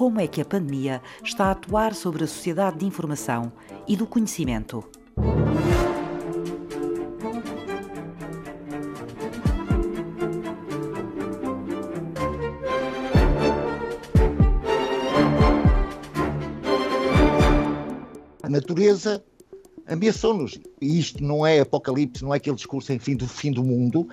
como é que a pandemia está a atuar sobre a sociedade de informação e do conhecimento. A natureza ameaçou-nos. E isto não é apocalipse, não é aquele discurso, enfim, do fim do mundo.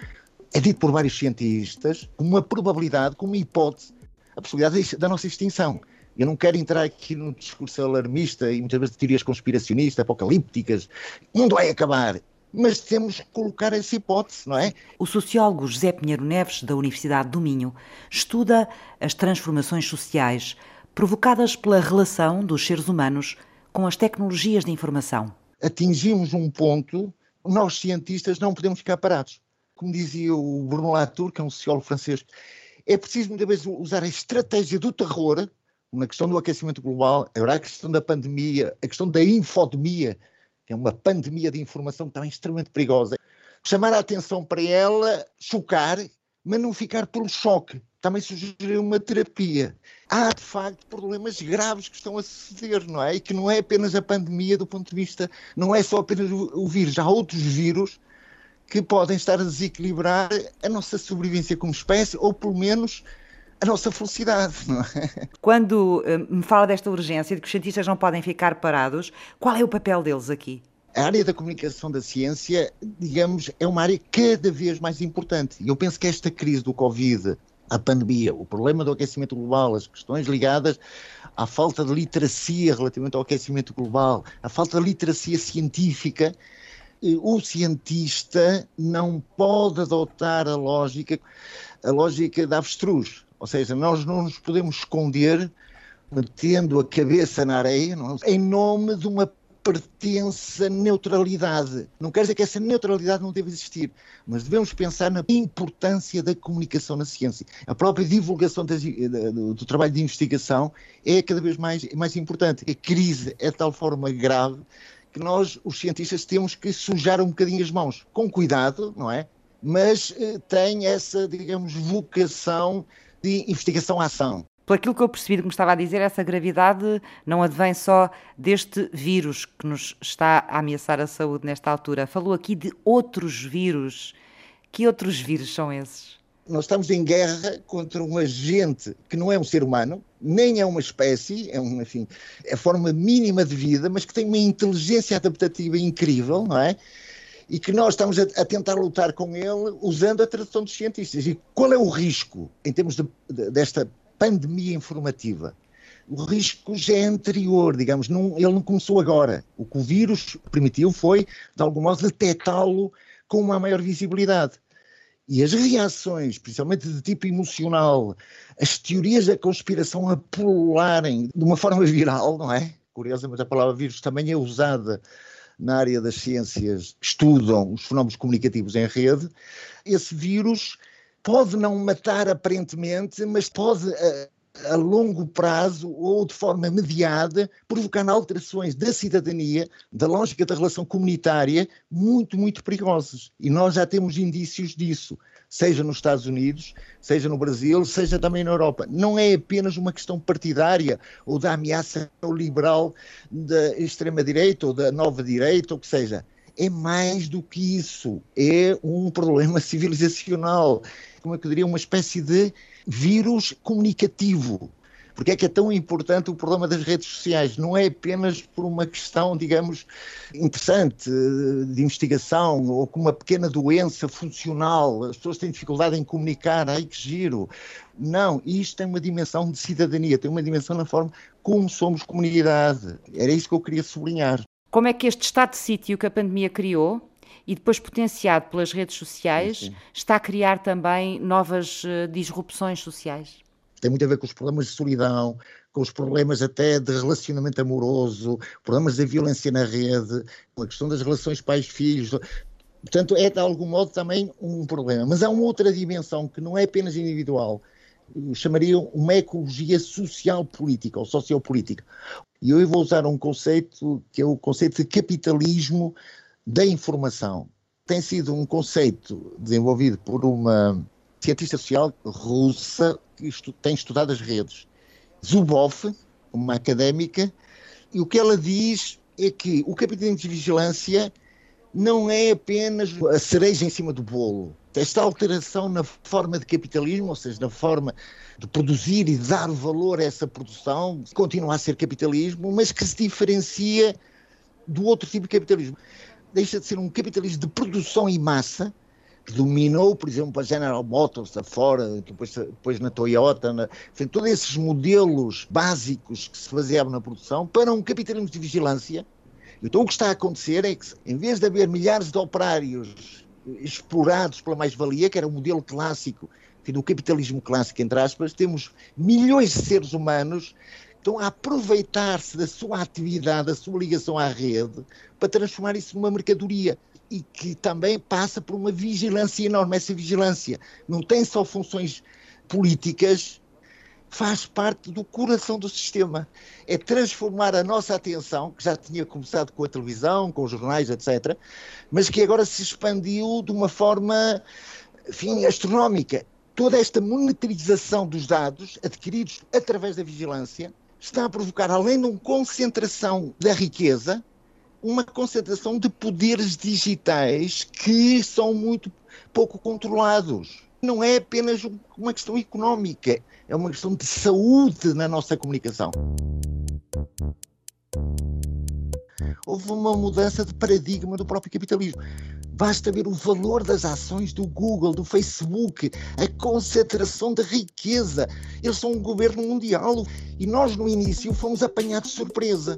É dito por vários cientistas com uma probabilidade, com uma hipótese, a possibilidade da nossa extinção. Eu não quero entrar aqui num discurso alarmista e muitas vezes de teorias conspiracionistas, apocalípticas. O mundo vai acabar. Mas temos que colocar essa hipótese, não é? O sociólogo José Pinheiro Neves, da Universidade do Minho, estuda as transformações sociais provocadas pela relação dos seres humanos com as tecnologias de informação atingimos um ponto, nós cientistas não podemos ficar parados. Como dizia o Bruno Latour, que é um sociólogo francês, é preciso muitas vezes usar a estratégia do terror na questão do aquecimento global, agora a questão da pandemia, a questão da infodemia, que é uma pandemia de informação também extremamente perigosa. Chamar a atenção para ela, chocar, mas não ficar pelo choque também sugeriu uma terapia. Há, de facto, problemas graves que estão a suceder, não é? E que não é apenas a pandemia do ponto de vista, não é só apenas o, vírus, há outros vírus que podem estar a desequilibrar a nossa sobrevivência como espécie, ou pelo menos a nossa felicidade. É? Quando uh, me fala desta urgência, de que os cientistas não podem ficar parados, qual é o papel deles aqui? A área da comunicação da ciência, digamos, é uma área cada vez mais importante. E eu penso que esta crise do Covid a pandemia, o problema do aquecimento global, as questões ligadas à falta de literacia relativamente ao aquecimento global, à falta de literacia científica, eh, o cientista não pode adotar a lógica, a lógica da avestruz. Ou seja, nós não nos podemos esconder metendo a cabeça na areia, não, em nome de uma pertence à neutralidade. Não quer dizer que essa neutralidade não deve existir, mas devemos pensar na importância da comunicação na ciência. A própria divulgação do, do, trabalho de investigação é cada vez mais, mais importante. A crise é de tal forma grave que nós, os cientistas, temos que sujar um bocadinho as mãos, com cuidado, não é? Mas eh, tem essa, digamos, vocação de investigação-ação. Por aquilo que eu percebi do que me estava a dizer, essa gravidade não advém só deste vírus que nos está a ameaçar a saúde nesta altura. Falou aqui de outros vírus. Que outros vírus são esses? Nós estamos em guerra contra um agente que não é um ser humano, nem é uma espécie, é, um, enfim, é a forma mínima de vida, mas que tem uma inteligência adaptativa incrível, não é? e que nós estamos a, a, tentar lutar com ele usando a tradução dos cientistas. E qual é o risco em termos de, de, desta pandemia informativa. O risco já é anterior, digamos, não, ele não começou agora. O que o vírus permitiu foi, de algum modo, detectá-lo com uma maior visibilidade. E as reações, principalmente de tipo emocional, as teorias da conspiração a pularem de uma forma viral, não é? Curiosa, mas a palavra vírus também é usada na área das ciências que estudam os fenómenos comunicativos em rede. Esse vírus pode não matar aparentemente, mas pode a, longo prazo ou de forma mediada provocar alterações da cidadania, da lógica da relação comunitária, muito, muito perigosas. E nós já temos indícios disso, seja nos Estados Unidos, seja no Brasil, seja também na Europa. Não é apenas uma questão partidária ou da ameaça liberal da extrema-direita ou da nova-direita, ou que seja é mais do que isso. É um problema civilizacional. Como é eu diria? Uma espécie de vírus comunicativo. Porque é que é tão importante o problema das redes sociais? Não é apenas por uma questão, digamos, interessante de investigação ou com uma pequena doença funcional, as pessoas têm dificuldade em comunicar, ai que giro. Não, isto tem uma dimensão de cidadania, tem uma dimensão na forma como somos comunidade. Era isso que eu queria sublinhar. Como é que este estado de sítio que a pandemia criou e depois potenciado pelas redes sociais sim, sim. está a criar também novas uh, disrupções sociais? Tem muito a ver com os problemas de solidão, com os problemas até de relacionamento amoroso, problemas da violência na rede, com a questão das relações pais-filhos. Portanto, é de algum modo também um problema. Mas há uma outra dimensão que não é apenas individual, chamaria uma ecologia social-política ou sociopolítica. E eu vou usar um conceito que é o conceito de capitalismo da informação. Tem sido um conceito desenvolvido por uma cientista social russa que estu tem estudado as redes Zuboff, uma académica, e o que ela diz é que o capitalismo de vigilância não é apenas a cereja em cima do bolo. Esta alteração na forma de capitalismo, ou seja, na forma de produzir e dar valor a essa produção, continua a ser capitalismo, mas que se diferencia do outro tipo de capitalismo. Deixa de ser um capitalismo de produção em massa, que dominou, por exemplo, a General Motors, a Ford, depois, depois na Toyota, na, enfim, todos esses modelos básicos que se baseavam na produção, para um capitalismo de vigilância. Então o que está a acontecer é que, em vez de haver milhares de operários explorados pela mais-valia, que era o modelo clássico, do capitalismo clássico, entre aspas, temos milhões de seres humanos estão a aproveitar-se da sua atividade, da sua ligação à rede, para transformar isso numa mercadoria e que também passa por uma vigilância enorme. Essa vigilância não tem só funções políticas, faz parte do coração do sistema. É transformar a nossa atenção, que já tinha começado com a televisão, com os jornais, etc., mas que agora se expandiu de uma forma, enfim, astronómica. Toda esta monetarização dos dados adquiridos através da vigilância está a provocar, além de uma concentração da riqueza, uma concentração de poderes digitais que são muito pouco controlados. Não é apenas uma questão económica, é uma questão de saúde na nossa comunicação. Houve uma mudança de paradigma do próprio capitalismo. Basta ver o valor das ações do Google, do Facebook, a concentração de riqueza. Eles são um governo mundial e nós, no início, fomos apanhados de surpresa.